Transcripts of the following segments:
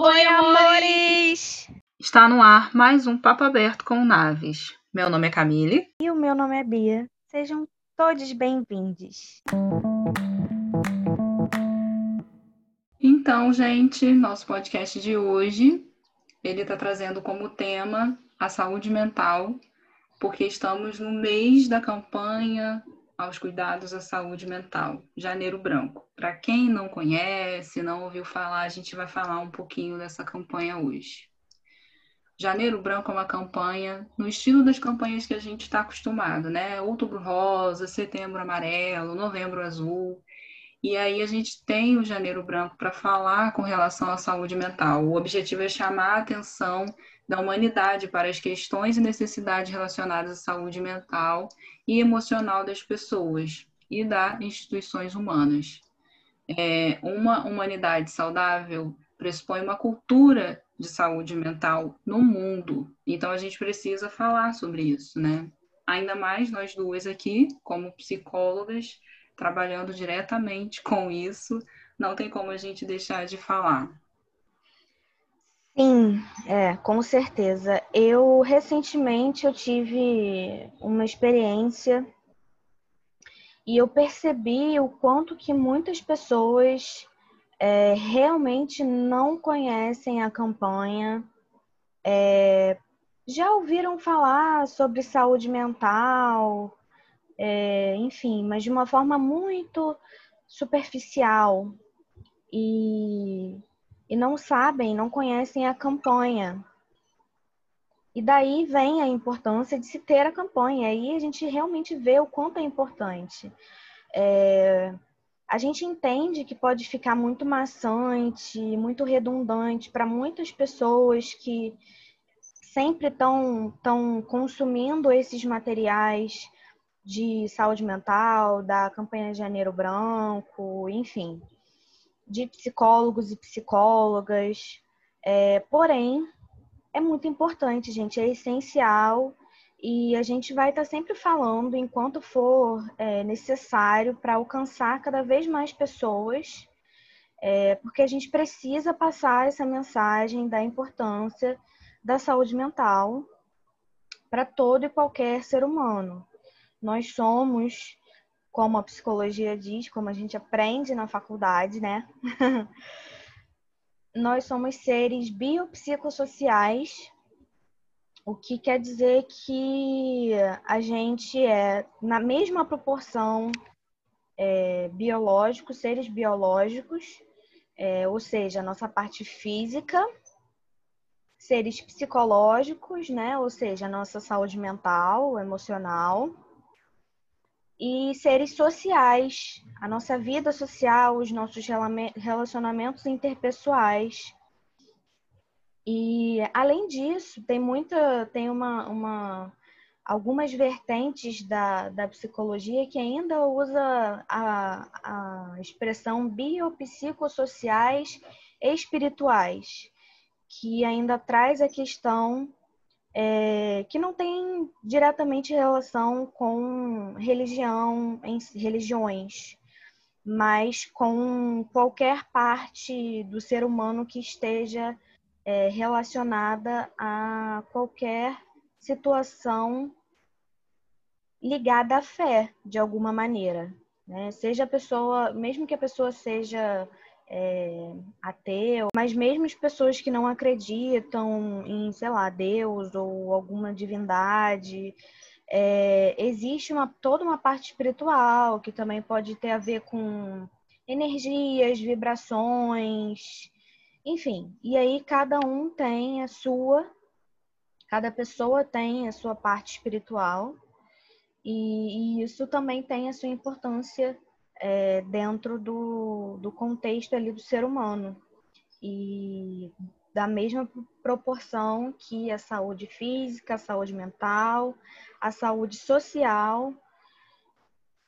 Oi, amores! Está no ar mais um Papo Aberto com Naves. Meu nome é Camille. E o meu nome é Bia. Sejam todos bem-vindos. Então, gente, nosso podcast de hoje, ele está trazendo como tema a saúde mental, porque estamos no mês da campanha aos cuidados à saúde mental, Janeiro Branco. Para quem não conhece, não ouviu falar, a gente vai falar um pouquinho dessa campanha hoje. Janeiro Branco é uma campanha no estilo das campanhas que a gente está acostumado, né? Outubro Rosa, Setembro Amarelo, Novembro Azul. E aí a gente tem o Janeiro Branco para falar com relação à saúde mental. O objetivo é chamar a atenção da humanidade para as questões e necessidades relacionadas à saúde mental e emocional das pessoas e das instituições humanas. É, uma humanidade saudável pressupõe uma cultura de saúde mental no mundo. Então a gente precisa falar sobre isso, né? Ainda mais nós duas aqui, como psicólogas, trabalhando diretamente com isso, não tem como a gente deixar de falar. Sim, é, com certeza. Eu recentemente eu tive uma experiência e eu percebi o quanto que muitas pessoas é, realmente não conhecem a campanha, é, já ouviram falar sobre saúde mental, é, enfim, mas de uma forma muito superficial. E e não sabem, não conhecem a campanha. E daí vem a importância de se ter a campanha. Aí a gente realmente vê o quanto é importante. É, a gente entende que pode ficar muito maçante, muito redundante para muitas pessoas que sempre estão tão consumindo esses materiais de saúde mental, da campanha de Janeiro Branco, enfim de psicólogos e psicólogas. É, porém, é muito importante, gente, é essencial e a gente vai estar sempre falando enquanto for é, necessário para alcançar cada vez mais pessoas, é, porque a gente precisa passar essa mensagem da importância da saúde mental para todo e qualquer ser humano. Nós somos como a psicologia diz, como a gente aprende na faculdade, né? Nós somos seres biopsicossociais, o que quer dizer que a gente é, na mesma proporção, é, biológicos, seres biológicos, é, ou seja, a nossa parte física, seres psicológicos, né? Ou seja, a nossa saúde mental, emocional e seres sociais, a nossa vida social, os nossos relacionamentos interpessoais. E além disso, tem muita, tem uma, uma algumas vertentes da, da psicologia que ainda usa a, a expressão biopsicossociais espirituais, que ainda traz a questão é, que não tem diretamente relação com religião, em, religiões, mas com qualquer parte do ser humano que esteja é, relacionada a qualquer situação ligada à fé, de alguma maneira. Né? Seja a pessoa, mesmo que a pessoa seja é, ateu, mas mesmo as pessoas que não acreditam em, sei lá, Deus ou alguma divindade, é, existe uma, toda uma parte espiritual que também pode ter a ver com energias, vibrações, enfim. E aí cada um tem a sua, cada pessoa tem a sua parte espiritual, e, e isso também tem a sua importância é, dentro do, do contexto ali do ser humano. E da mesma proporção que a saúde física, a saúde mental, a saúde social,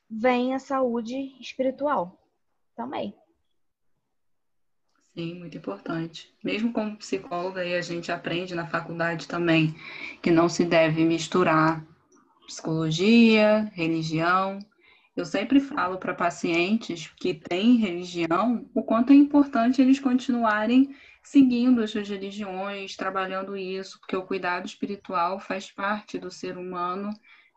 vem a saúde espiritual também. Sim, muito importante. Mesmo como psicóloga, a gente aprende na faculdade também que não se deve misturar psicologia, religião Eu sempre falo para pacientes que têm religião o quanto é importante eles continuarem seguindo as suas religiões, trabalhando isso, porque o cuidado espiritual faz parte do ser humano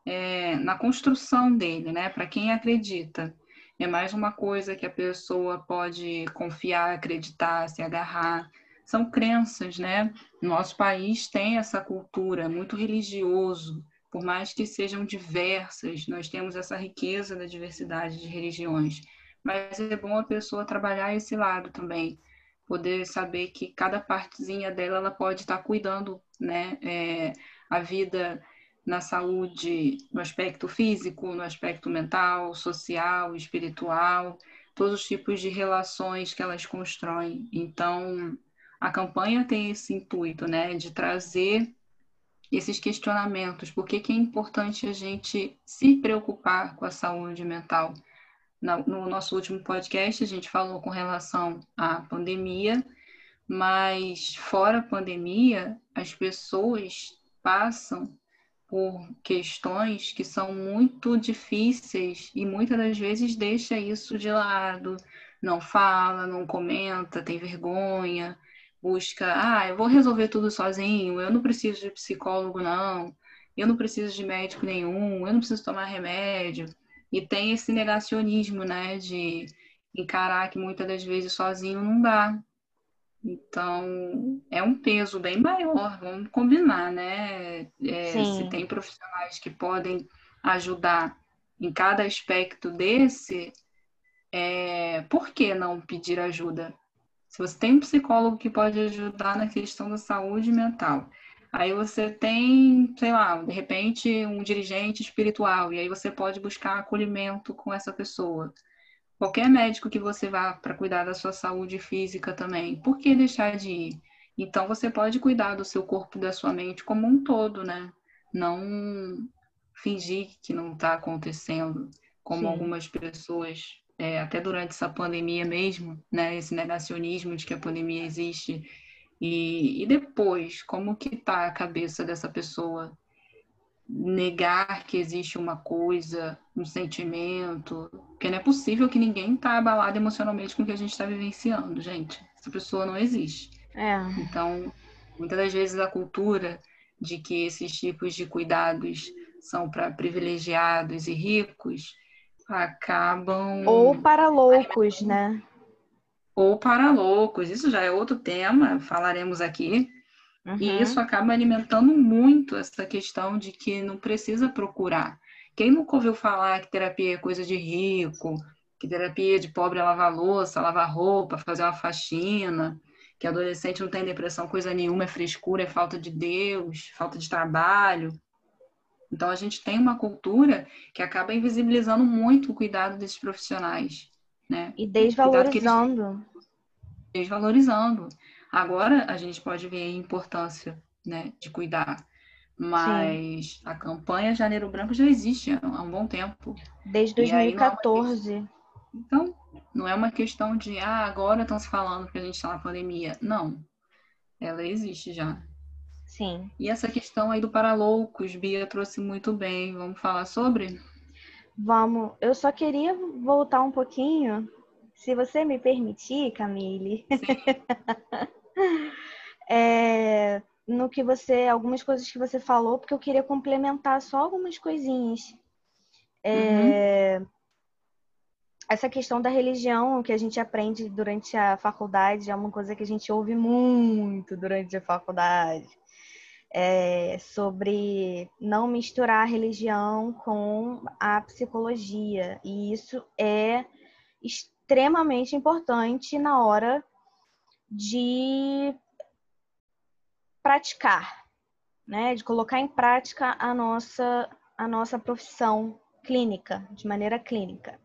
é, na construção dele, né? Para quem acredita. É mais uma coisa que a pessoa pode confiar, acreditar, se agarrar. São crenças, né? Nosso país tem essa cultura muito religioso, por mais que sejam diversas, nós temos essa riqueza da diversidade de religiões. Mas é bom a pessoa trabalhar esse lado também, poder saber que cada partezinha dela ela pode estar cuidando, né? É, a vida na saúde, no aspecto físico, no aspecto mental, social, espiritual, todos os tipos de relações que elas constroem. Então, a campanha tem esse intuito, né, de trazer esses questionamentos. Por que, que é importante a gente se preocupar com a saúde mental? No nosso último podcast, a gente falou com relação à pandemia, mas fora a pandemia, as pessoas passam por questões que são muito difíceis e muitas das vezes deixa isso de lado, não fala, não comenta, tem vergonha, busca, ah, eu vou resolver tudo sozinho, eu não preciso de psicólogo não, eu não preciso de médico nenhum, eu não preciso tomar remédio. E tem esse negacionismo, né, de encarar que muitas das vezes sozinho não dá, então, é um peso bem maior, vamos combinar, né? É, se tem profissionais que podem ajudar em cada aspecto desse, é, por que não pedir ajuda? Se você tem um psicólogo que pode ajudar na questão da saúde mental, aí você tem, sei lá, de repente, um dirigente espiritual, e aí você pode buscar acolhimento com essa pessoa qualquer médico que você vá para cuidar da sua saúde física também, por que deixar de ir? Então você pode cuidar do seu corpo e da sua mente como um todo, né? Não fingir que não está acontecendo, como Sim. algumas pessoas, é, até durante essa pandemia mesmo, né? Esse negacionismo de que a pandemia existe. E, e depois, como que tá a cabeça dessa pessoa? negar que existe uma coisa, um sentimento, porque não é possível que ninguém está abalado emocionalmente com o que a gente está vivenciando, gente. Essa pessoa não existe. É. Então, muitas das vezes a cultura de que esses tipos de cuidados são para privilegiados e ricos acabam ou para loucos, né? Ou para loucos. Isso já é outro tema, falaremos aqui. Uhum. E isso acaba alimentando muito essa questão de que não precisa procurar. Quem nunca ouviu falar que terapia é coisa de rico, que terapia de pobre é lavar louça, lavar roupa, fazer uma faxina, que adolescente não tem depressão coisa nenhuma, é frescura, é falta de Deus, falta de trabalho. Então a gente tem uma cultura que acaba invisibilizando muito o cuidado desses profissionais, né? E desvalorizando. Desvalorizando. Agora a gente pode ver a importância né, de cuidar. Mas Sim. a campanha Janeiro Branco já existe há um bom tempo. Desde 2014. Não é então, não é uma questão de, ah, agora estão se falando que a gente está na pandemia. Não. Ela existe já. Sim. E essa questão aí do Paraloucos, Bia trouxe muito bem. Vamos falar sobre? Vamos. Eu só queria voltar um pouquinho, se você me permitir, Camille. é, no que você, algumas coisas que você falou, porque eu queria complementar só algumas coisinhas. É, uhum. Essa questão da religião que a gente aprende durante a faculdade é uma coisa que a gente ouve muito durante a faculdade. É, sobre não misturar a religião com a psicologia. E isso é extremamente importante na hora de praticar, né? De colocar em prática a nossa a nossa profissão clínica, de maneira clínica.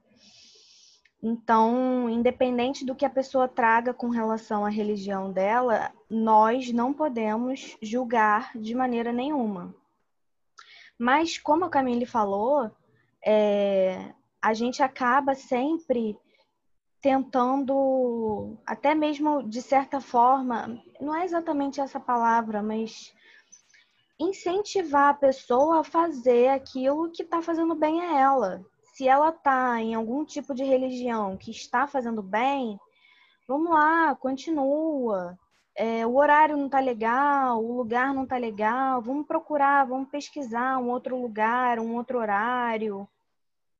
Então, independente do que a pessoa traga com relação à religião dela, nós não podemos julgar de maneira nenhuma. Mas, como a Camille falou, é, a gente acaba sempre tentando, até mesmo de certa forma, não é exatamente essa palavra, mas incentivar a pessoa a fazer aquilo que está fazendo bem a ela. se ela está em algum tipo de religião que está fazendo bem, vamos lá, continua. É, o horário não está legal, o lugar não está legal, vamos procurar, vamos pesquisar um outro lugar, um outro horário.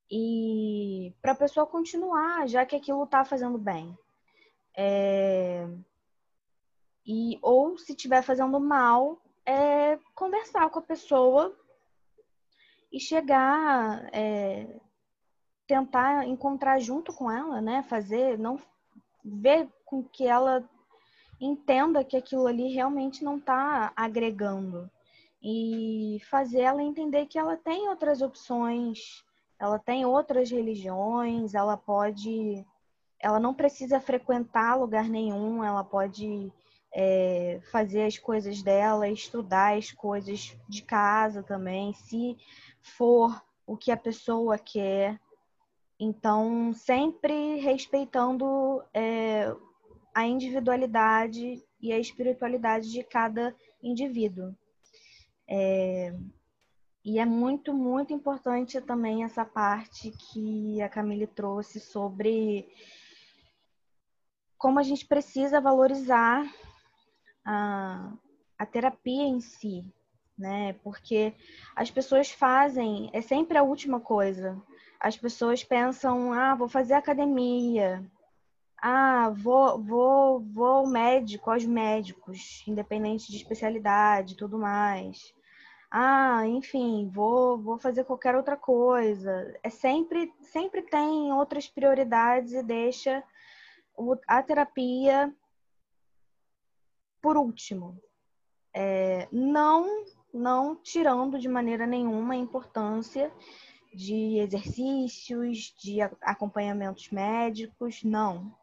E para a pessoa continuar, já que aquilo está fazendo bem. É... E, ou se estiver fazendo mal, é conversar com a pessoa e chegar, é, tentar encontrar junto com ela, né? Fazer, não ver com que ela entenda que aquilo ali realmente não está agregando e fazer ela entender que ela tem outras opções, ela tem outras religiões, ela pode, ela não precisa frequentar lugar nenhum, ela pode é, fazer as coisas dela, estudar as coisas de casa também, se for o que a pessoa quer. Então, sempre respeitando é, a individualidade e a espiritualidade de cada indivíduo. É, e é muito, muito importante também essa parte que a Camille trouxe sobre como a gente precisa valorizar a, a terapia em si, né? Porque as pessoas fazem, é sempre a última coisa. As pessoas pensam, ah, vou fazer academia, ah, vou, vou, vou médico, aos médicos, independente de especialidade, tudo mais. Ah, enfim, vou, vou fazer qualquer outra coisa. É sempre, sempre tem outras prioridades e deixa a terapia por último. É, não, não tirando de maneira nenhuma a importância de exercícios, de acompanhamentos médicos, não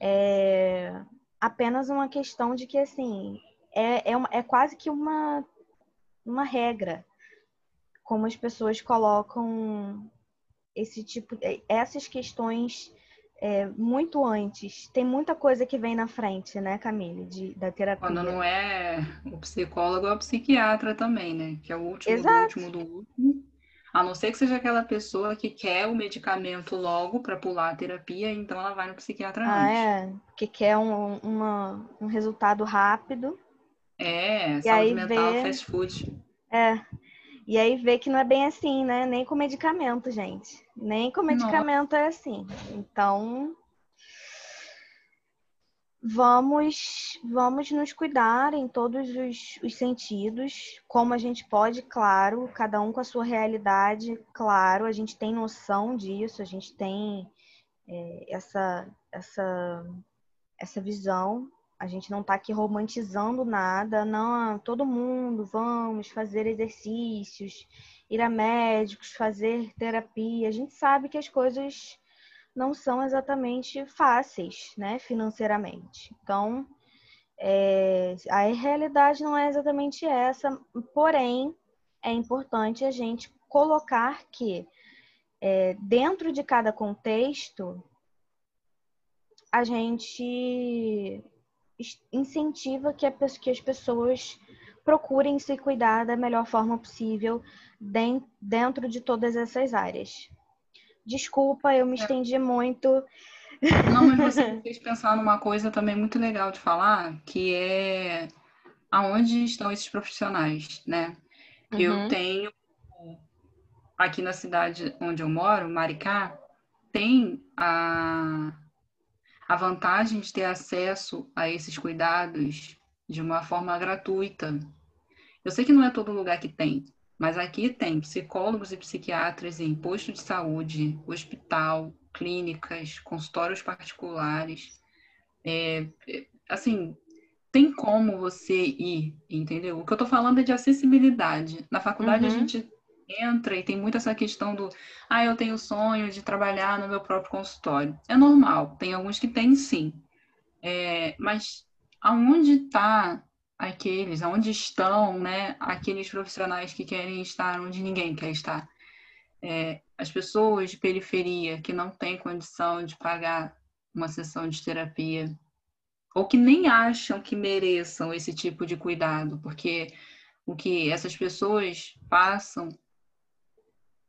é apenas uma questão de que, assim, é, é, uma, é quase que uma, uma regra como as pessoas colocam esse tipo, essas questões é, muito antes. Tem muita coisa que vem na frente, né, Camille, de, da terapia. Quando não é o psicólogo, é o psiquiatra também, né? Que é o último Exato. do último do último. A não ser que seja aquela pessoa que quer o medicamento logo para pular a terapia, então ela vai no psiquiatra ah, antes. É, que quer um, uma, um resultado rápido. É, e saúde mental, vê... fast food. É. E aí vê que não é bem assim, né? Nem com medicamento, gente. Nem com medicamento Nossa. é assim. Então, vamos vamos nos cuidar em todos os, os, sentidos, como a gente pode, claro, cada um com a sua realidade, claro, a gente tem noção disso, a gente tem é, essa, essa, essa visão, a gente não está aqui romantizando nada, não, todo mundo, vamos fazer exercícios, ir a médicos, fazer terapia, a gente sabe que as coisas não são exatamente fáceis, né, financeiramente. Então, é, a realidade não é exatamente essa, porém, é importante a gente colocar que é, dentro de cada contexto a gente incentiva que, a, que as pessoas procurem se cuidar da melhor forma possível dentro de todas essas áreas. Desculpa, eu me é. estendi muito. Não, mas você me fez pensar numa coisa também muito legal de falar, que é aonde estão esses profissionais, né? Uhum. Eu tenho aqui na cidade onde eu moro, Maricá, tem a, a vantagem de ter acesso a esses cuidados de uma forma gratuita. Eu sei que não é todo lugar que tem, mas aqui tem psicólogos e psiquiatras em posto de saúde, hospital, clínicas, consultórios particulares. É, é, assim, tem como você ir, entendeu? O que eu estou falando é de acessibilidade. Na faculdade uhum. a gente entra e tem muito essa questão do ah, eu tenho sonho de trabalhar no meu próprio consultório. É normal, tem alguns que têm sim. É, mas aonde está aqueles, aonde estão, né, aqueles profissionais que querem estar onde ninguém quer estar. É, as pessoas de periferia que não têm condição de pagar uma sessão de terapia, ou que nem acham que mereçam esse tipo de cuidado, porque o que essas pessoas passam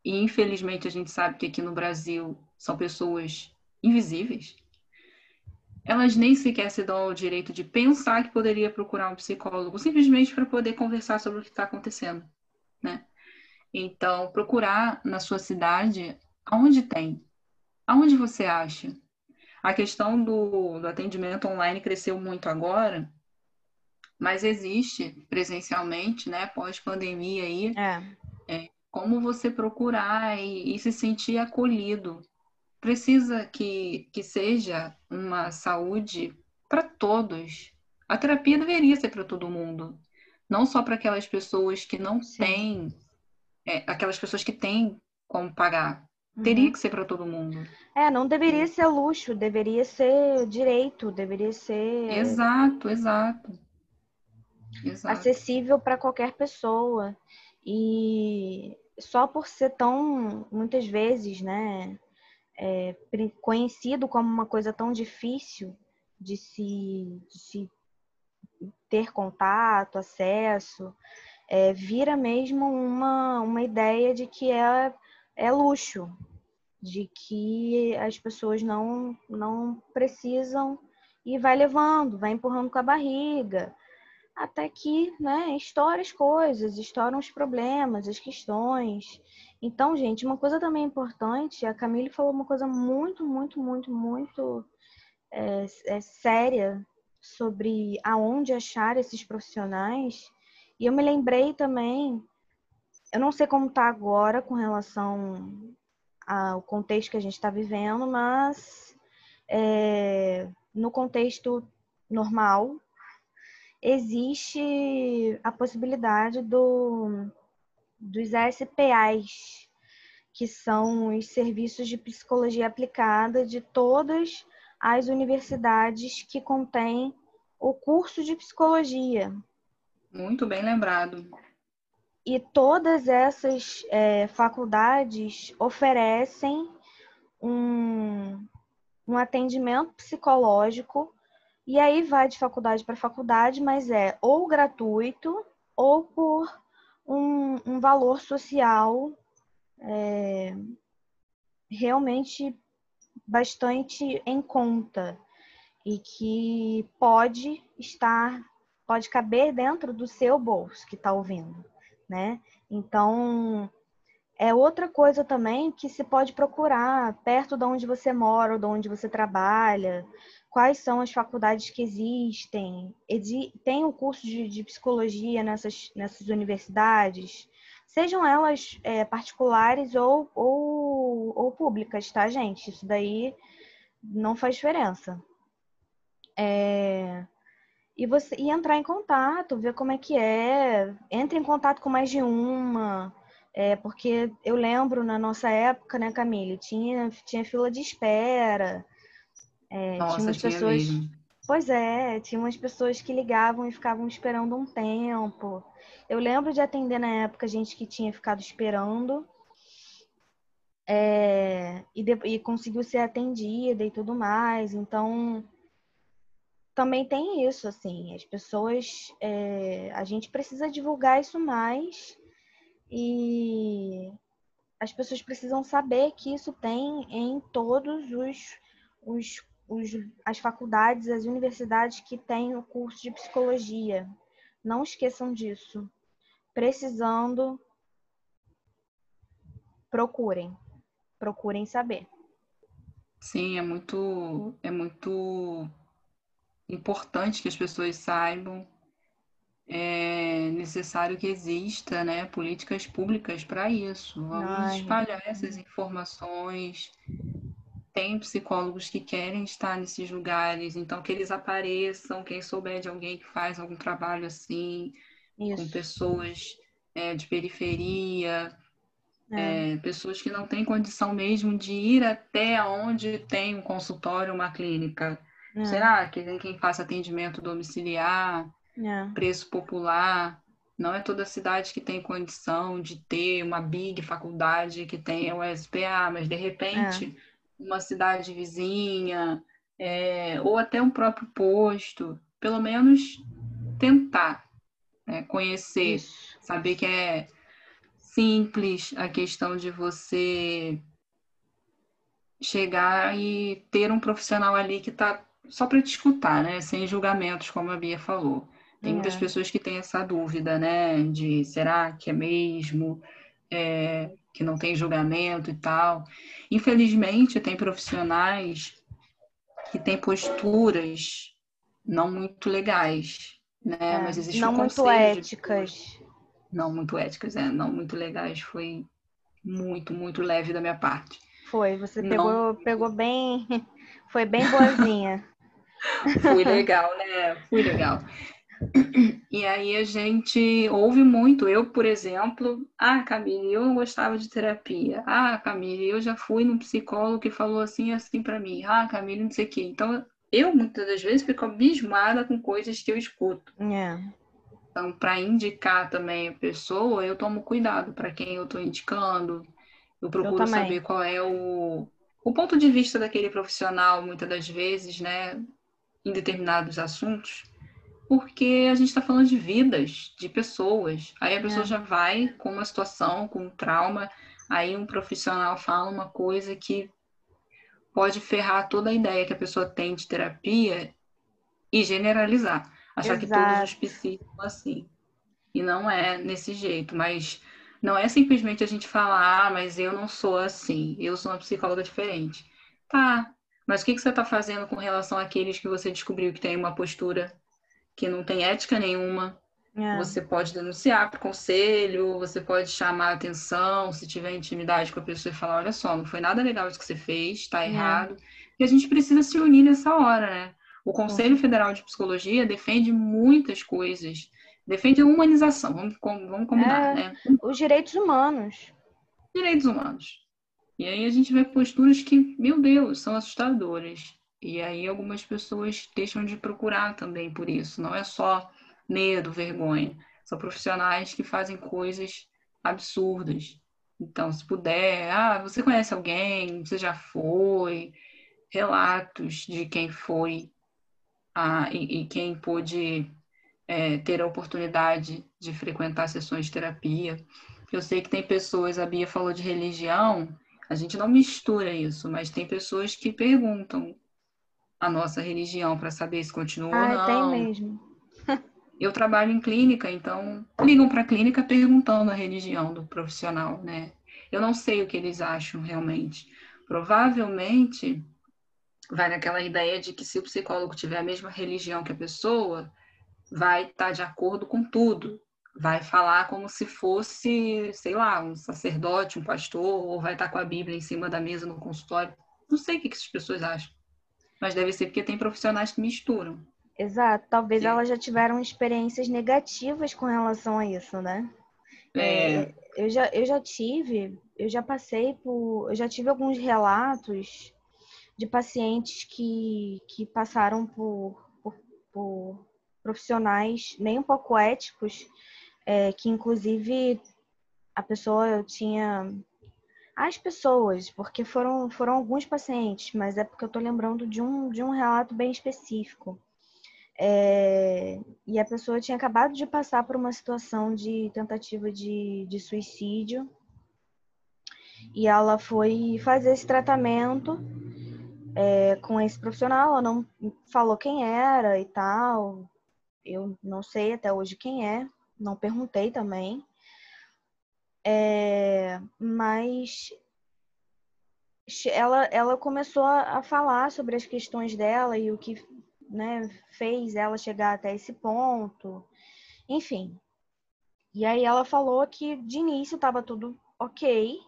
e infelizmente a gente sabe que aqui no Brasil são pessoas invisíveis, elas nem sequer se dão o direito de pensar que poderia procurar um psicólogo, simplesmente para poder conversar sobre o que está acontecendo, né? Então, procurar na sua cidade aonde tem, aonde você acha. A questão do, do atendimento online cresceu muito agora, mas existe presencialmente, né, pós-pandemia aí, é. É, como você procurar e, e se sentir acolhido. Precisa que, que seja uma saúde para todos. A terapia deveria ser para todo mundo, não só para aquelas pessoas que não Sim. têm, é, aquelas pessoas que têm como pagar. Teria Uhum. que ser para todo mundo. É, não deveria ser luxo, deveria ser direito, deveria ser Exato, exato. Exato. acessível para qualquer pessoa. E só por ser tão, muitas vezes, né, é, conhecido como uma coisa tão difícil de se, de se ter contato, acesso, é, vira mesmo uma, uma ideia de que é, é luxo, de que as pessoas não, não precisam e vai levando, vai empurrando com a barriga, até que, né, estoura as coisas, estouram os problemas, as questões. Então, gente, uma coisa também importante, a Camille falou uma coisa muito, muito, muito, muito é, é, séria sobre aonde achar esses profissionais. E eu me lembrei também, eu não sei como está agora com relação ao contexto que a gente está vivendo, mas é, no contexto normal, existe a possibilidade do, dos ASPAs, que são os serviços de psicologia aplicada de todas as universidades que contêm o curso de psicologia. Muito bem lembrado. E todas essas é, faculdades oferecem um, um atendimento psicológico e aí vai de faculdade para faculdade, mas é ou gratuito ou por um, um valor social é, realmente bastante em conta e que pode estar, pode caber dentro do seu bolso que está ouvindo, né? Então é outra coisa também que se pode procurar perto de onde você mora ou de onde você trabalha, quais são as faculdades que existem, tem o curso de, de psicologia nessas, nessas universidades, sejam elas é, particulares ou, ou, ou, públicas, tá, gente? Isso daí não faz diferença. É, e você e entrar em contato, ver como é que é, entre em contato com mais de uma. É, porque eu lembro na nossa época, né, Camille, tinha, tinha fila de espera. É, Nossa, tinha umas tinha pessoas. mesmo. Pois é, tinha umas pessoas que ligavam e ficavam esperando um tempo. Eu lembro de atender na época gente que tinha ficado esperando é, e, de, e conseguiu ser atendida e tudo mais. Então, também tem isso, assim, as pessoas. É, a gente precisa divulgar isso mais e as pessoas precisam saber que isso tem em todos os, os, os as faculdades, as universidades que têm o curso de psicologia. Não esqueçam disso. Precisando, procurem. Procurem saber. Sim, é muito, é muito importante que as pessoas saibam. É necessário que exista, né, políticas públicas para isso. Vamos Ai. espalhar essas informações. Tem psicólogos que querem estar nesses lugares, então que eles apareçam. Quem souber de alguém que faz algum trabalho assim, com Isso. pessoas é, de periferia, É. é, pessoas que não têm condição mesmo de ir até onde tem um consultório, uma clínica. É. Será que tem quem faça atendimento domiciliar, É. preço popular? Não é toda cidade que tem condição de ter uma big faculdade que tenha o SPA, mas de repente uma cidade vizinha, é, ou até um próprio posto, pelo menos tentar né, conhecer Isso. saber que é simples a questão de você chegar e ter um profissional ali que está só para te escutar, né? Sem julgamentos, como a Bia falou. Tem é. muitas pessoas que têm essa dúvida, né? De será que é mesmo? É, que não tem julgamento e tal. Infelizmente, tem profissionais que têm posturas não muito legais, né? É, Mas existe não um muito éticas. De... Não muito éticas, é, não muito legais. Foi muito, muito leve da minha parte. Foi, você pegou, não... pegou bem, foi bem boazinha. Fui legal, né? Fui legal. E aí a gente ouve muito. Eu, por exemplo, ah, Camille, eu gostava de terapia. Ah, Camille, eu já fui num psicólogo que falou assim assim para mim. Ah, Camille, não sei o quê. Então, eu muitas das vezes fico abismada com coisas que eu escuto. É. Então, para indicar também a pessoa, eu tomo cuidado para quem eu estou indicando. Eu procuro eu saber qual é o, o ponto de vista daquele profissional, muitas das vezes, né, em determinados assuntos, porque a gente está falando de vidas, de pessoas. Aí a pessoa é. já vai com uma situação, com um trauma, aí um profissional fala uma coisa que pode ferrar toda a ideia que a pessoa tem de terapia e generalizar. Achar Exato. que todos os psicólogos são assim. E não é nesse jeito, mas não é simplesmente a gente falar, ah, mas eu não sou assim, eu sou uma psicóloga diferente. Tá, mas o que, que você está fazendo com relação àqueles que você descobriu que tem uma postura que não tem ética nenhuma? É. Você pode denunciar para o conselho, você pode chamar a atenção, se tiver intimidade com a pessoa e falar, olha só, não foi nada legal isso que você fez, está é. errado. E a gente precisa se unir nessa hora, né? O Conselho Federal de Psicologia defende muitas coisas defende a humanização, vamos, vamos combinar, é, né? Os direitos humanos. Direitos humanos. E aí a gente vê posturas que, meu Deus, são assustadoras. E aí algumas pessoas deixam de procurar também por isso. Não é só medo, vergonha. São profissionais que fazem coisas absurdas. Então, se puder, ah, você conhece alguém, você já foi, relatos de quem foi ah, e, e quem pôde é, ter a oportunidade de frequentar sessões de terapia. Eu sei que tem pessoas, a Bia falou de religião, a gente não mistura isso, mas tem pessoas que perguntam a nossa religião para saber se continua ah, ou não. Tem mesmo. eu trabalho em clínica, então ligam para a clínica perguntando a religião do profissional, né? Eu não sei o que eles acham realmente. Provavelmente vai naquela ideia de que se o psicólogo tiver a mesma religião que a pessoa, vai estar tá de acordo com tudo, vai falar como se fosse, sei lá, um sacerdote, um pastor, ou vai estar tá com a Bíblia em cima da mesa no consultório. Não sei o que, essas pessoas acham, mas deve ser porque tem profissionais que misturam. Exato, talvez Sim. elas já tiveram experiências negativas com relação a isso, né? É... é eu, já, eu já tive, eu já passei por, eu já tive alguns relatos de pacientes que, que passaram por, por, por profissionais nem um pouco éticos, é, que inclusive a pessoa tinha as pessoas, porque foram, foram alguns pacientes, mas é porque eu estou lembrando de um, de um relato bem específico. É, e a pessoa tinha acabado de passar por uma situação de tentativa de, de suicídio, e ela foi fazer esse tratamento é, com esse profissional, ela não falou quem era e tal, eu não sei até hoje quem é, não perguntei também. É, mas ela, ela começou a falar sobre as questões dela e o que né, fez ela chegar até esse ponto. Enfim. E aí ela falou que de início estava tudo ok,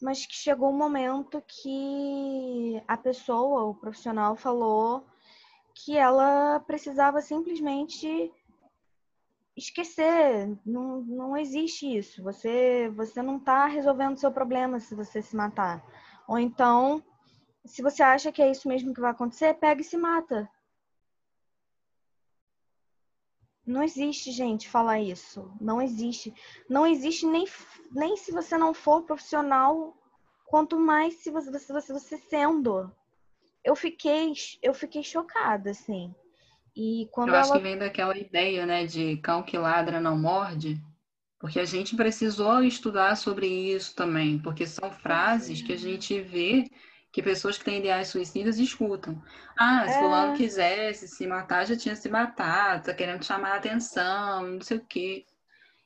mas que chegou um momento que a pessoa, o profissional, falou que ela precisava simplesmente esquecer. Não, não existe isso. Você, você não está resolvendo o seu problema se você se matar. Ou então, se você acha que é isso mesmo que vai acontecer, pega e se mata. Não existe, gente, falar isso. Não existe. Não existe nem, nem se você não for profissional, quanto mais se você, você, você sendo eu fiquei, eu fiquei chocada, assim. E quando eu ela... acho que vem daquela ideia, né, de cão que ladra não morde, Porque a gente precisou estudar sobre isso também, porque são frases que a gente vê que pessoas que têm ideais suicidas escutam. Ah, se É. fulano quisesse se matar, já tinha se matado, tá querendo chamar a atenção, não sei o quê.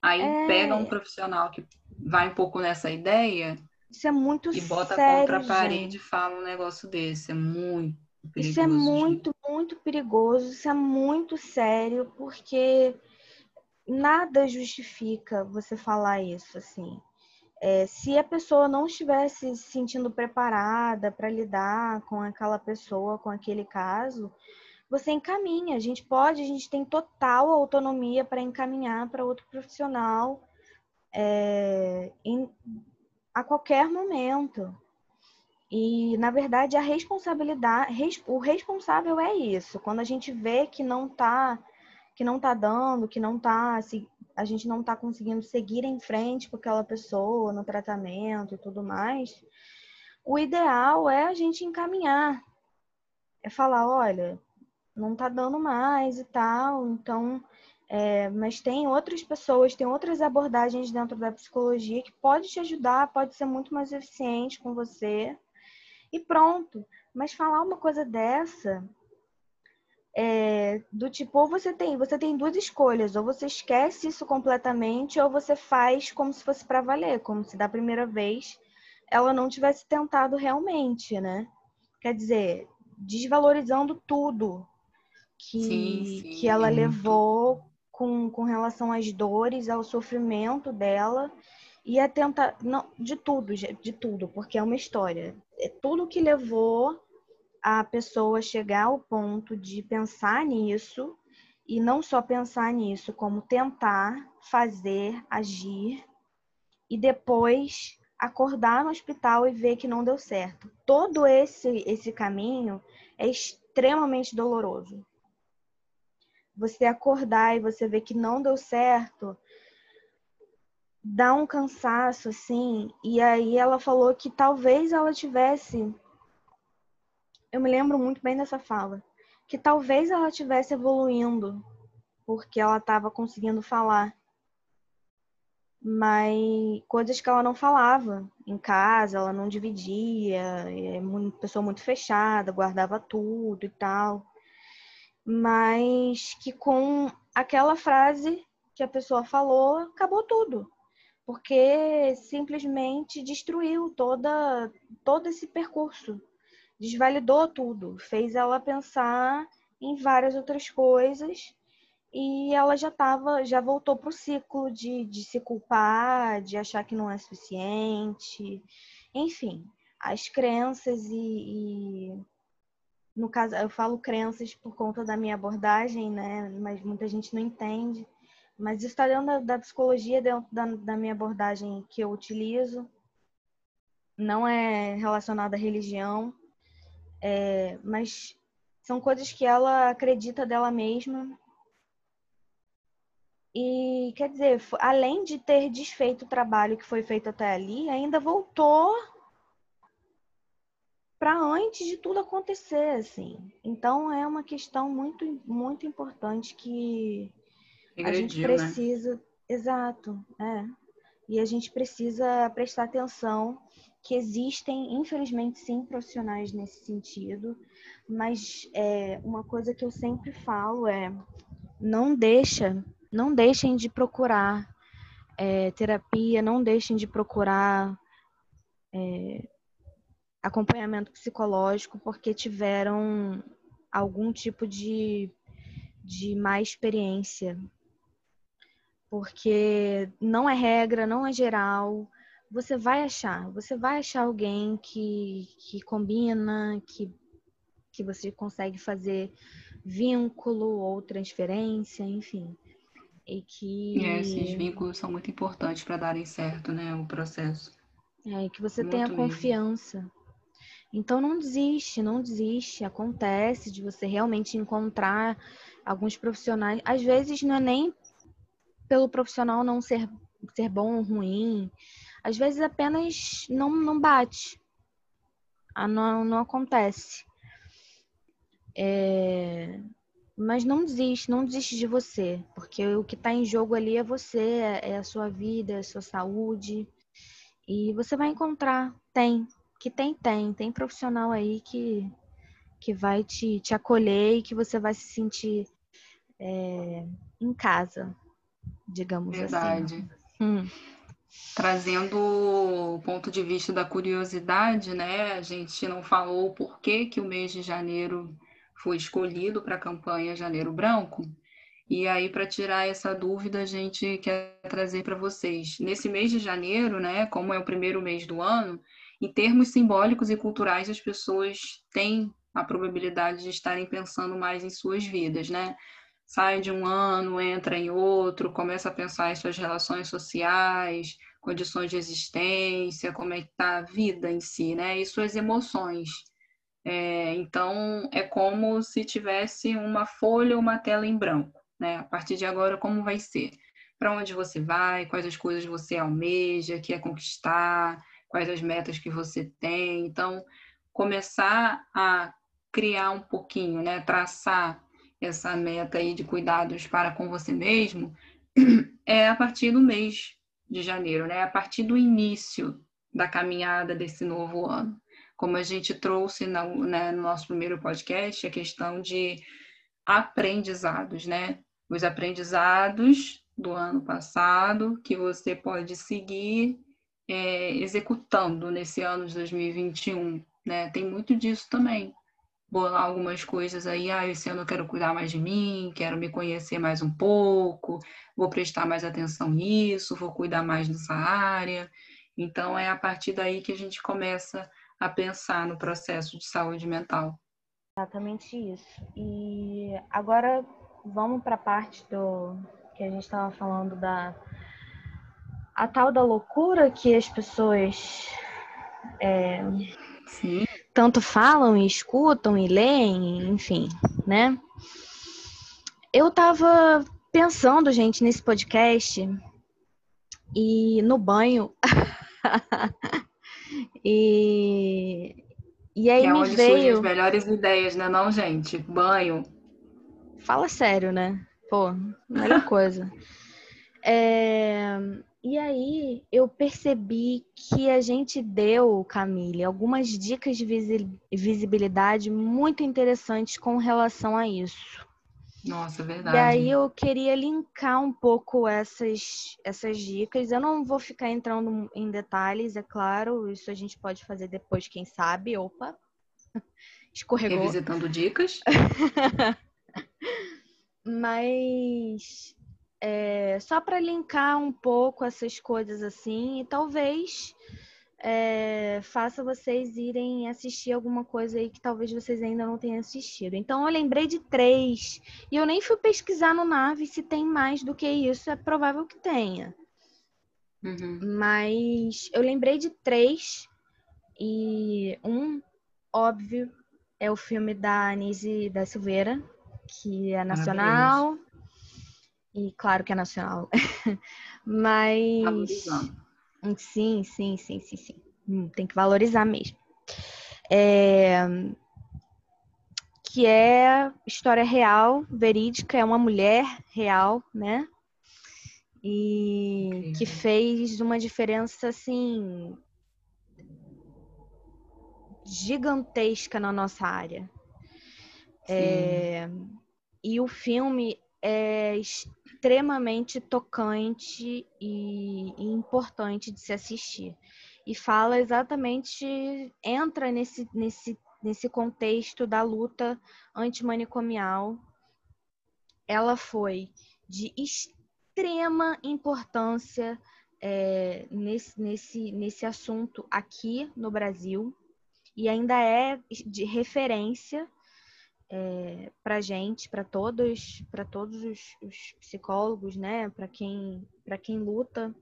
Aí É. pega um profissional que vai um pouco nessa ideia Isso é muito e bota sério, contra a gente. parede e fala um negócio desse. É muito Isso é muito, muito perigoso, isso é muito sério, porque nada justifica você falar isso, assim. É, se a pessoa não estivesse se sentindo preparada para lidar com aquela pessoa, com aquele caso, você encaminha. A gente pode, a gente tem total autonomia para encaminhar para outro profissional é, em- a qualquer momento. E, na verdade, a responsabilidade, res- o responsável é isso. Quando a gente vê que não tá, que não tá dando, que não tá, a gente não tá conseguindo seguir em frente com aquela pessoa no tratamento e tudo mais, o ideal é a gente encaminhar. É falar, olha, não tá dando mais e tal, então, é, mas tem outras pessoas, tem outras abordagens dentro da psicologia que pode te ajudar, pode ser muito mais eficiente com você e pronto. Mas falar uma coisa dessa é, do tipo, ou você tem, você tem duas escolhas, ou você esquece isso completamente, ou você faz como se fosse para valer, como se da primeira vez ela não tivesse tentado realmente, né? Quer dizer, desvalorizando tudo que, Sim, sim, que ela muito. levou com, com relação às dores, ao sofrimento dela e a tentar, não, de tudo, de tudo, porque é uma história. É tudo que levou a pessoa chegar ao ponto de pensar nisso e não só pensar nisso, como tentar fazer, agir e depois acordar no hospital e ver que não deu certo. Todo esse esse caminho é extremamente doloroso. Você acordar e você ver que não deu certo, dá um cansaço assim. E aí ela falou que talvez ela tivesse eu me lembro muito bem dessa fala, que talvez ela estivesse evoluindo porque ela estava conseguindo falar, mas coisas que ela não falava em casa, ela não dividia, é uma pessoa muito fechada, guardava tudo e tal, mas que com aquela frase que a pessoa falou, acabou tudo. Porque simplesmente destruiu toda todo esse percurso desvalidou tudo, fez ela pensar em várias outras coisas e ela já tava, já voltou para o ciclo de, de se culpar, de achar que não é suficiente, enfim, as crenças e, e no caso eu falo crenças por conta da minha abordagem, né? Mas muita gente não entende. Mas isso está dentro da, da psicologia, dentro da, da minha abordagem que eu utilizo. Não é relacionada à religião, é, mas são coisas que ela acredita dela mesma. E quer dizer, além de ter desfeito o trabalho que foi feito até ali, ainda voltou para antes de tudo acontecer, assim. Então é uma questão muito muito importante que a gente né? precisa, exato, é. E a gente precisa prestar atenção que existem, infelizmente, sim, profissionais nesse sentido, mas é, uma coisa que eu sempre falo é não deixa, não deixem de procurar é, terapia, não deixem de procurar é, acompanhamento psicológico porque tiveram algum tipo de, de má experiência. Porque não é regra, não é geral, você vai achar, você vai achar alguém que, que combina, que, que você consegue fazer vínculo ou transferência, enfim. E que, É, esses vínculos são muito importantes para darem certo, né, o processo. é, que você Muito tenha mesmo. confiança. Então não desiste, não desiste. Acontece de você realmente encontrar alguns profissionais. Às vezes não é nem pelo profissional não ser, ser bom ou ruim. Às vezes apenas não, não bate. Ah, Não, não acontece. É, Mas não desiste, não desiste de você, porque o que está em jogo ali é você, é, a sua vida, é a sua saúde. E você vai encontrar, tem, que tem, tem, tem profissional aí que, que vai te, te acolher e que você vai se sentir é, em casa, digamos assim. Verdade. assim. Hum. Trazendo o ponto de vista da curiosidade, né? A gente não falou por que, que o mês de janeiro foi escolhido para a campanha Janeiro Branco. E aí, para tirar essa dúvida, a gente quer trazer para vocês. Nesse mês de janeiro, né, como é o primeiro mês do ano, em termos simbólicos e culturais, as pessoas têm a probabilidade de estarem pensando mais em suas vidas, né? Sai de um ano, entra em outro, começa a pensar em suas relações sociais, condições de existência, como é que está a vida em si, né? E suas emoções. É, então, é como se tivesse uma folha ou uma tela em branco. Né? A partir de agora, como vai ser? Para onde você vai? Quais as coisas você almeja, quer conquistar? Quais as metas que você tem? Então, começar a criar um pouquinho, né? traçar essa meta aí de cuidados para com você mesmo, é a partir do mês de janeiro, né? a partir do início da caminhada desse novo ano como a gente trouxe no, né, no nosso primeiro podcast, a questão de aprendizados, né? Os aprendizados do ano passado que você pode seguir é, executando nesse ano de 2021, né? Tem muito disso também. Bolar algumas coisas aí, ah, esse ano eu quero cuidar mais de mim, quero me conhecer mais um pouco, vou prestar mais atenção nisso, vou cuidar mais dessa área. Então é a partir daí que a gente começa a pensar no processo de saúde mental. Exatamente isso. E agora vamos para a parte do que a gente estava falando da a tal da loucura que as pessoas é, tanto falam e escutam e leem, enfim, né? Eu estava pensando, gente, nesse podcast e no banho E, e aí é me onde veio. As melhores ideias, né, não, gente? Banho. Fala sério, né? Pô, melhor coisa. É... E aí eu percebi que a gente deu, Camille, algumas dicas de visibilidade muito interessantes com relação a isso. Nossa, verdade. E aí eu queria linkar um pouco essas, essas dicas. Eu não vou ficar entrando em detalhes, é claro. Isso a gente pode fazer depois, quem sabe. Opa, escorregou. Revisitando dicas. Mas é, só para linkar um pouco essas coisas assim, e talvez é, faça vocês irem assistir alguma coisa aí que talvez vocês ainda não tenham assistido. Então eu lembrei de três e eu nem fui pesquisar no Nave se tem mais do que isso. É provável que tenha. Uhum. Mas eu lembrei de três e um óbvio é o filme da Anise da Silveira, que é nacional. E claro que é nacional. Mas Sim, sim, sim, sim, sim. Hum, tem que valorizar mesmo. É... Que é história real, verídica, é uma mulher real, né? E que fez uma diferença assim gigantesca na nossa área. É... E o filme é extremamente tocante e, importante de se assistir. E fala exatamente, entra nesse, nesse, nesse contexto da luta antimanicomial. Ela foi de extrema importância é, nesse, nesse, nesse assunto aqui no Brasil e ainda é de referência é, para gente, para todos, para todos os, os, psicólogos, né? Para quem, para quem luta.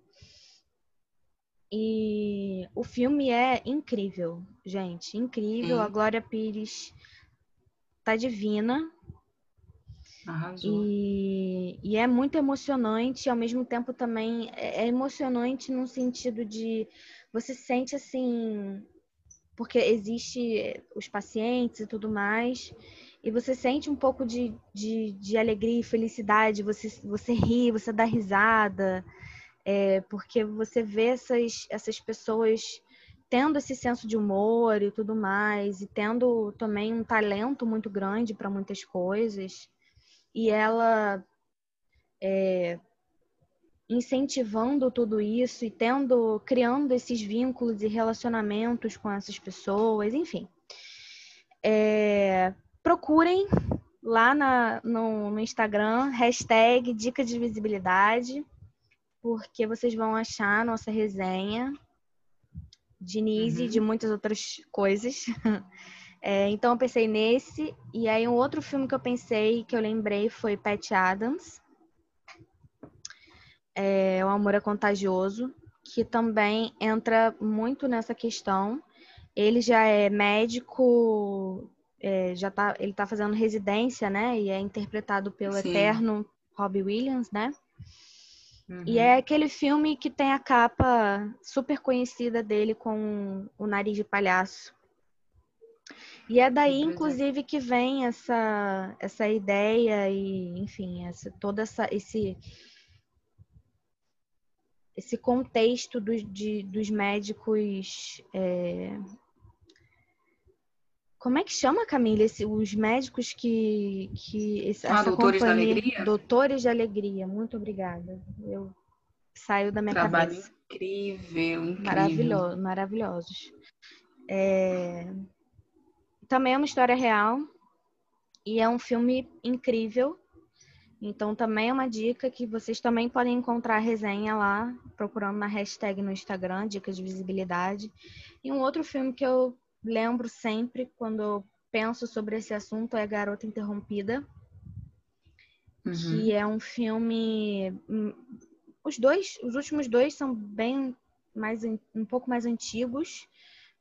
E o filme é incrível, gente, incrível. A Glória Pires tá divina. E, e, é muito emocionante, ao mesmo tempo também é, é emocionante no sentido de você sente assim, porque existe os pacientes e tudo mais, e você sente um pouco de, de, de alegria e felicidade, você, você ri, você dá risada, é, porque você vê essas, essas pessoas tendo esse senso de humor e tudo mais, e tendo também um talento muito grande para muitas coisas, e ela é, incentivando tudo isso e tendo, criando esses vínculos e relacionamentos com essas pessoas, enfim. É, procurem lá na, no, no, Instagram, hashtag Dica de Visibilidade, porque vocês vão achar a nossa resenha de Nise e uhum. de muitas outras coisas. É, então eu pensei nesse, e aí um outro filme que eu pensei, que eu lembrei, foi Pat Adams. É, o Amor é Contagioso, que também entra muito nessa questão. Ele já é médico é, já tá, ele está fazendo residência, né? E é interpretado pelo Sim. eterno Robbie Williams, né? Uhum. E é aquele filme que tem a capa super conhecida dele com o nariz de palhaço. E é daí, inclusive, que vem essa, essa ideia e, enfim, essa, toda essa, esse, esse contexto do, de, dos médicos é, como é que chama, Camila, esse, os médicos que. que esse, ah, Doutores da Alegria? Doutores de Alegria, muito obrigada. Eu saiu da minha Trabalho cabeça. Incrível, incrível. Maravilhoso, maravilhosos. É... Também é uma história real e é um filme incrível. Então também é uma dica que vocês também podem encontrar a resenha lá, procurando na hashtag no Instagram, Dicas de Visibilidade. E um outro filme que eu lembro sempre quando penso sobre esse assunto é Garota Interrompida, uhum. que é um filme. Hum, os dois, os últimos dois são bem mais um pouco mais antigos,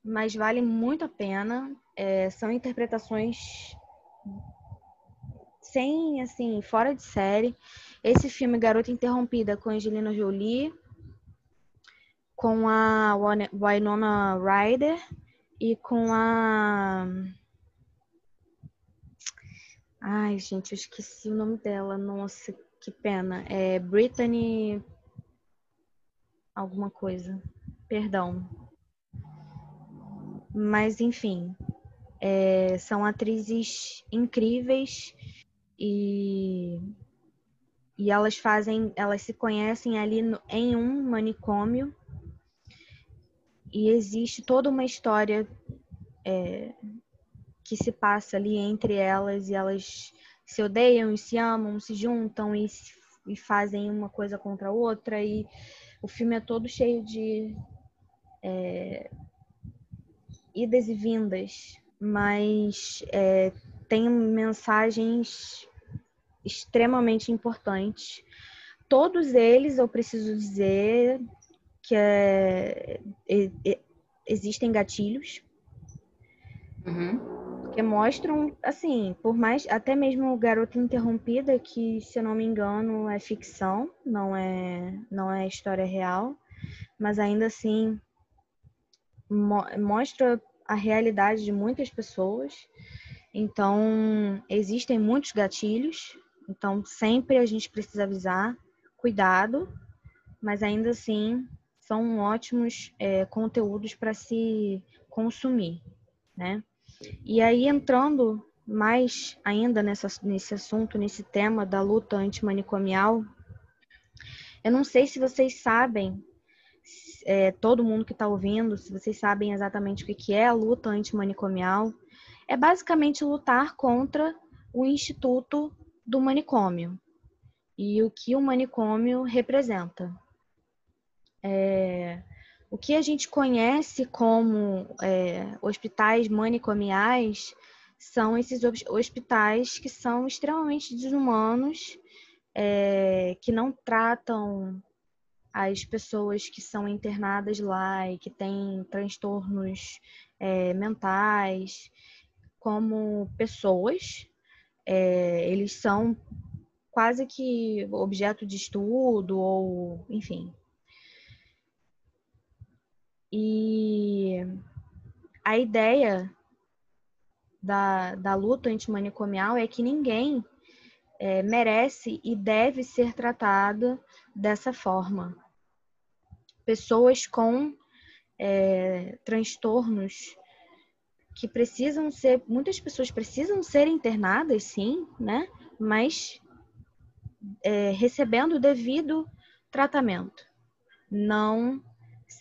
mas valem muito a pena. É, são interpretações sem assim fora de série. Esse filme Garota Interrompida com Angelina Jolie, com a Winona Ryder e com a. Ai, gente, eu esqueci o nome dela. Nossa, que pena. É Brittany. Alguma coisa. Perdão. Mas, enfim. É, são atrizes incríveis e, e elas fazem, elas se conhecem ali no, em um manicômio e existe toda uma história é, que se passa ali entre elas e elas se odeiam e se amam, se juntam e, e fazem uma coisa contra a outra e o filme é todo cheio de é, idas e vindas, mas é, tem mensagens extremamente importantes. Todos eles, eu preciso dizer, que é, é, é, existem gatilhos uhum. que mostram, assim, por mais até mesmo o Garota Interrompida, que se eu não me engano é ficção, não é não é história real, mas ainda assim mo mostra a realidade de muitas pessoas. Então existem muitos gatilhos, então sempre a gente precisa avisar, cuidado, mas ainda assim são ótimos é, conteúdos para se consumir, né? E aí entrando mais ainda nessa, nesse assunto, nesse tema da luta antimanicomial, eu não sei se vocês sabem, é, todo mundo que está ouvindo, se vocês sabem exatamente o que é a luta antimanicomial, é basicamente lutar contra o instituto do manicômio e o que o manicômio representa. É, o que a gente conhece como é, hospitais manicomiais são esses hospitais que são extremamente desumanos, é, que não tratam as pessoas que são internadas lá e que têm transtornos é, mentais como pessoas. É, eles são quase que objeto de estudo ou, enfim, e a ideia da, da luta antimanicomial é que ninguém é, merece e deve ser tratado dessa forma. Pessoas com é, transtornos que precisam ser, muitas pessoas precisam ser internadas, sim, né? Mas é, recebendo o devido tratamento, não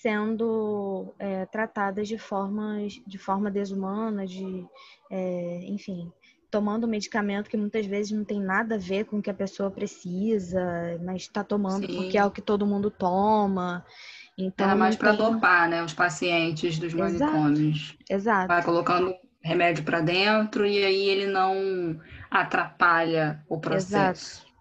sendo é, tratadas de, formas, de forma desumana, de, é, enfim, tomando medicamento que muitas vezes não tem nada a ver com o que a pessoa precisa, mas está tomando Sim. porque é o que todo mundo toma. Então, Era mais para tem... dopar, né, os pacientes dos manicômios. Exato. Vai colocando remédio para dentro e aí ele não atrapalha o processo. Exato.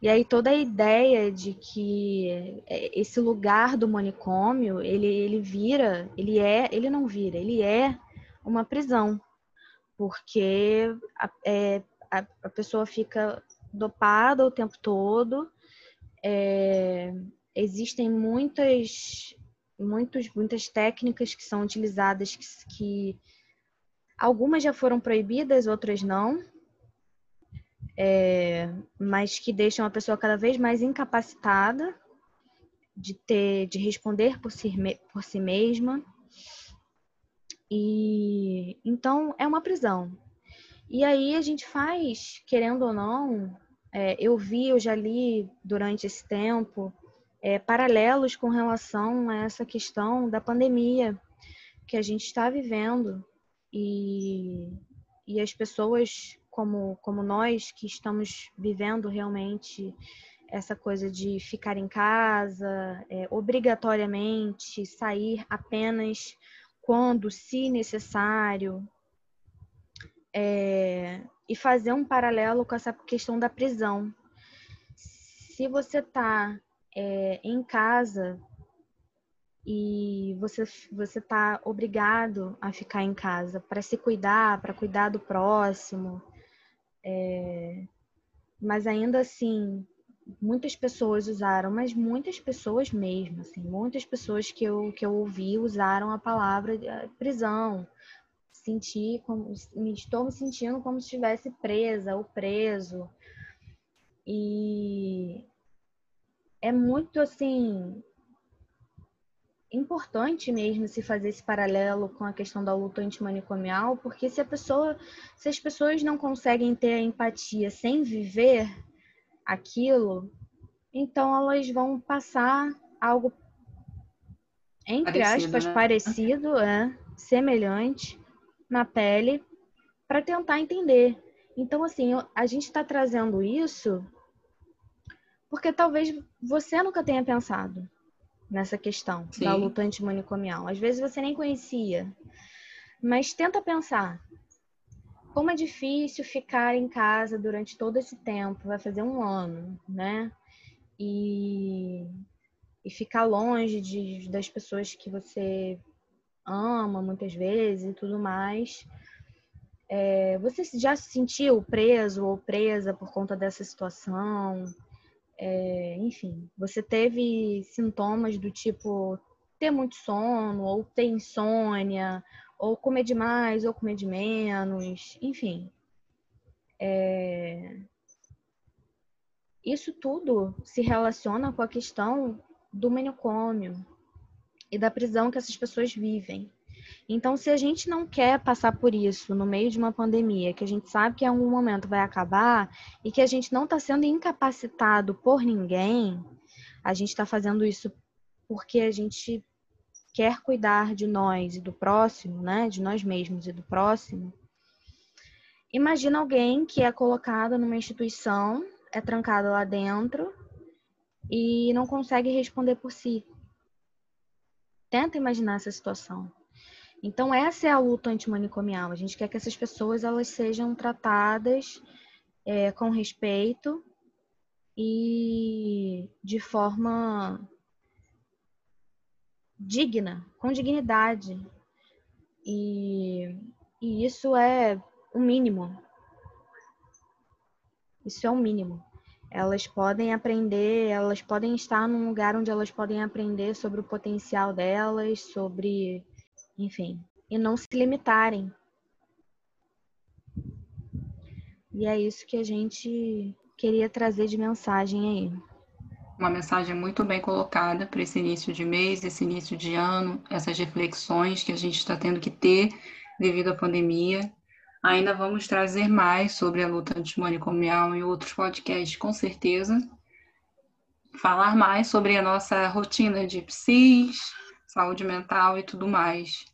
E aí toda a ideia de que é, esse lugar do manicômio, ele, ele vira, ele é, ele não vira, ele é uma prisão. Porque a, é, a, a pessoa fica dopada o tempo todo, é, existem muitas, muitos, muitas técnicas que são utilizadas que, que algumas já foram proibidas, outras não, é, mas que deixam a pessoa cada vez mais incapacitada de ter, de responder por si, por si mesma. E então é uma prisão. E aí a gente faz, querendo ou não, é, eu vi, eu já li durante esse tempo é, paralelos com relação a essa questão da pandemia que a gente está vivendo e, e as pessoas como, como nós que estamos vivendo realmente essa coisa de ficar em casa, é, obrigatoriamente sair apenas quando, se necessário, é, e fazer um paralelo com essa questão da prisão. Se você está é, em casa e você você está obrigado a ficar em casa para se cuidar, para cuidar do próximo, é, mas ainda assim, muitas pessoas usaram, mas muitas pessoas mesmo, assim, muitas pessoas que eu, que eu ouvi usaram a palavra eh, prisão. Senti como, estou me sentindo como se estivesse presa ou preso. E é muito assim importante mesmo se fazer esse paralelo com a questão da luta antimanicomial, porque se a pessoa, se as pessoas não conseguem ter a empatia sem viver aquilo, então elas vão passar algo entre parecido, aspas né? parecido, é, semelhante na pele para tentar entender. Então assim, a gente está trazendo isso porque talvez você nunca tenha pensado nessa questão Sim. da luta antimanicomial. Às vezes você nem conhecia, mas tenta pensar. Como é difícil ficar em casa durante todo esse tempo, vai fazer um ano, né? E, e ficar longe de, das pessoas que você ama muitas vezes e tudo mais. É, você já se sentiu preso ou presa por conta dessa situação? É, enfim, você teve sintomas do tipo ter muito sono, ou ter insônia, ou comer demais, ou comer de menos, enfim. É... Isso tudo se relaciona com a questão do manicômio e da prisão que essas pessoas vivem. Então, se a gente não quer passar por isso no meio de uma pandemia, que a gente sabe que em algum momento vai acabar e que a gente não está sendo incapacitado por ninguém, a gente está fazendo isso porque a gente quer cuidar de nós e do próximo, né? De nós mesmos e do próximo. Imagina alguém que é colocado numa instituição, é trancado lá dentro e não consegue responder por si. Tenta imaginar essa situação. Então essa é a luta antimanicomial. A gente quer que essas pessoas elas sejam tratadas é, com respeito e de forma digna, com dignidade. E, e isso é o mínimo. Isso é o mínimo. Elas podem aprender, elas podem estar num lugar onde elas podem aprender sobre o potencial delas, sobre enfim, e não se limitarem E é isso que a gente queria trazer de mensagem aí. Uma mensagem muito bem colocada para esse início de mês, esse início de ano, essas reflexões que a gente está tendo que ter devido à pandemia. Ainda vamos trazer mais sobre a luta antimanicomial em outros podcasts, com certeza. Falar mais sobre a nossa rotina de psis, saúde mental e tudo mais.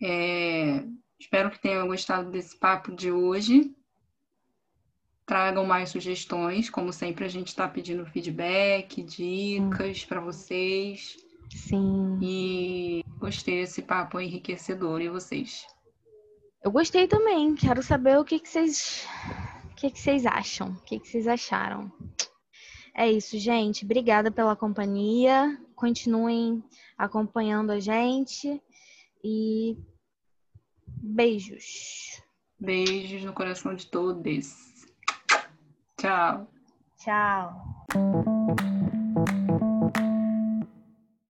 É, espero que tenham gostado desse papo de hoje. Tragam mais sugestões, como sempre a gente está pedindo feedback, dicas para vocês. Sim. E gostei desse papo enriquecedor. E vocês? Eu gostei também. Quero saber o que, que vocês, o que, que vocês acham, o que, que vocês acharam. É isso, gente. Obrigada pela companhia. Continuem acompanhando a gente e beijos. Beijos no coração de todos. Tchau. Tchau.